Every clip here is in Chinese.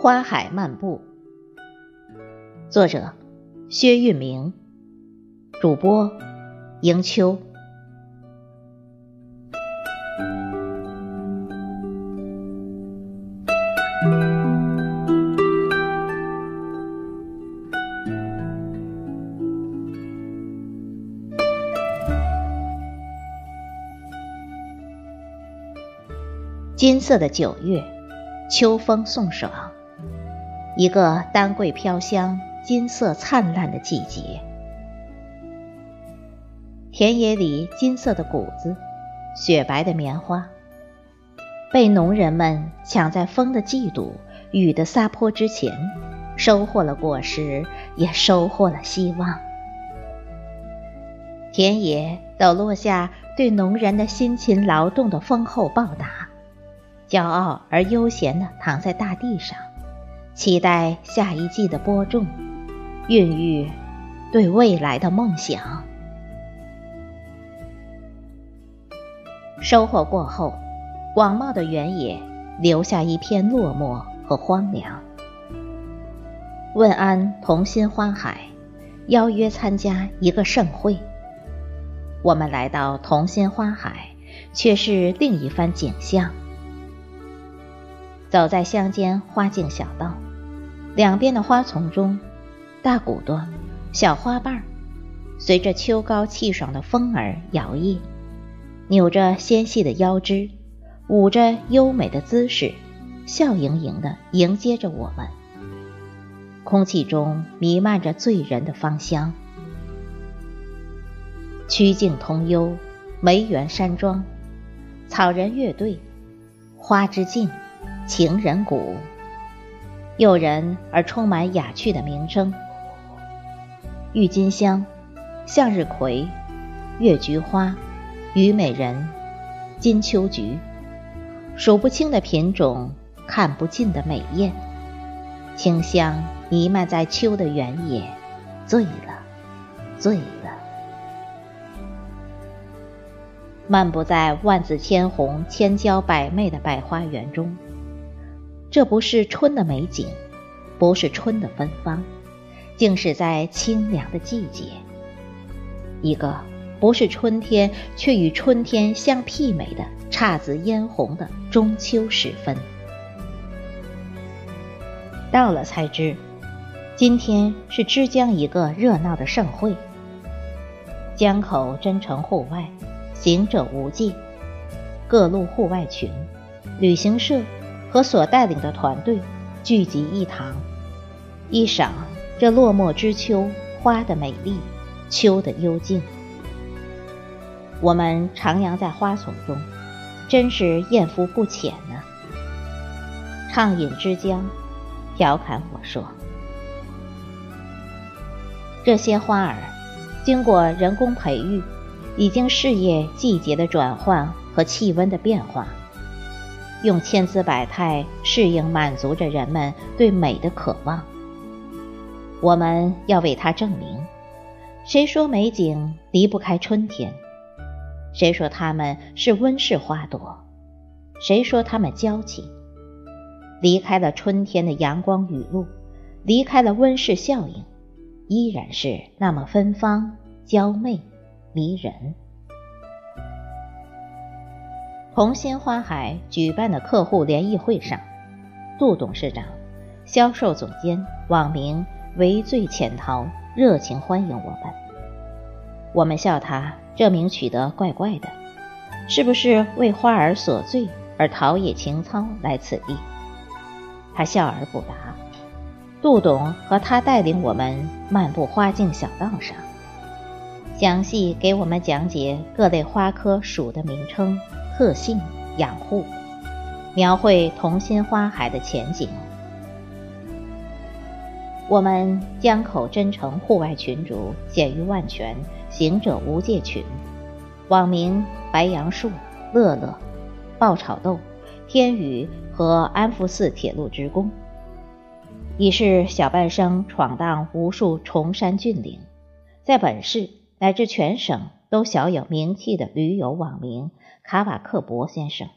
花海漫步，作者薛运明，主播迎秋。金色的九月，秋风送爽。一个丹桂飘香、金色灿烂的季节，田野里金色的谷子、雪白的棉花，被农人们抢在风的嫉妒、雨的撒泼之前，收获了果实，也收获了希望。田野抖落下对农人的辛勤劳动的丰厚报答，骄傲而悠闲地躺在大地上。期待下一季的播种，孕育对未来的梦想。收获过后，广袤的原野留下一片落寞和荒凉。问安同心花海，邀约参加一个盛会。我们来到同心花海，却是另一番景象。走在乡间花径小道，两边的花丛中，大骨朵、小花瓣儿，随着秋高气爽的风儿摇曳，扭着纤细的腰肢，舞着优美的姿势，笑盈盈地迎接着我们。空气中弥漫着醉人的芳香。曲径通幽，梅园山庄，草人乐队，花之境。情人谷，诱人而充满雅趣的名声：郁金香、向日葵、月菊花、虞美人、金秋菊，数不清的品种，看不尽的美艳，清香弥漫在秋的原野，醉了，醉了。漫步在万紫千红、千娇百媚的百花园中。这不是春的美景，不是春的芬芳，竟是在清凉的季节。一个不是春天，却与春天相媲美的姹紫嫣红的中秋时分。到了才知，今天是枝江一个热闹的盛会。江口真诚户外，行者无界，各路户外群，旅行社。和所带领的团队聚集一堂，一赏这落寞之秋花的美丽，秋的幽静。我们徜徉在花丛中，真是艳福不浅呢。畅饮之江，调侃我说：“这些花儿经过人工培育，已经适应季节的转换和气温的变化。”用千姿百态适应，满足着人们对美的渴望。我们要为它证明：谁说美景离不开春天？谁说它们是温室花朵？谁说它们娇气？离开了春天的阳光雨露，离开了温室效应，依然是那么芬芳、娇媚、迷人。同心花海举办的客户联谊会上，杜董事长、销售总监网名“唯醉潜逃”热情欢迎我们。我们笑他这名取得怪怪的，是不是为花儿所醉而陶冶情操来此地？他笑而不答。杜董和他带领我们漫步花径小道上，详细给我们讲解各类花科属的名称。特性养护，描绘同心花海的前景。我们江口真诚户外群主险于万全，行者无界群，网名白杨树、乐乐、爆炒豆、天宇和安福寺铁路职工，已是小半生闯荡无数崇山峻岭，在本市乃至全省都小有名气的驴友网名卡瓦克伯先生，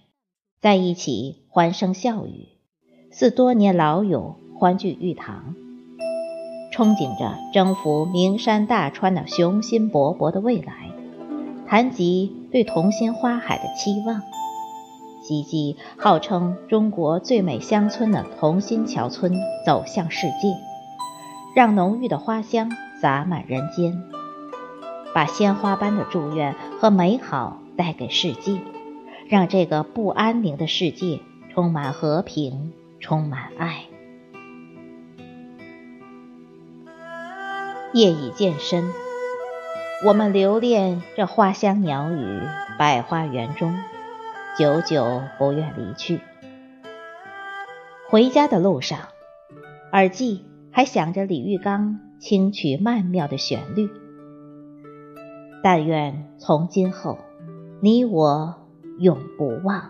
在一起欢声笑语，似多年老友欢聚玉堂，憧憬着征服名山大川的雄心勃勃的未来，谈及对同心花海的期望。袭击号称中国最美乡村的同心桥村走向世界，让浓郁的花香洒满人间，把鲜花般的祝愿和美好带给世界，让这个不安宁的世界充满和平，充满爱。夜已渐深，我们留恋这花香鸟语，百花园中。久久不愿离去。回家的路上，耳际还响着李玉刚轻曲曼妙的旋律。但愿从今后，你我永不忘。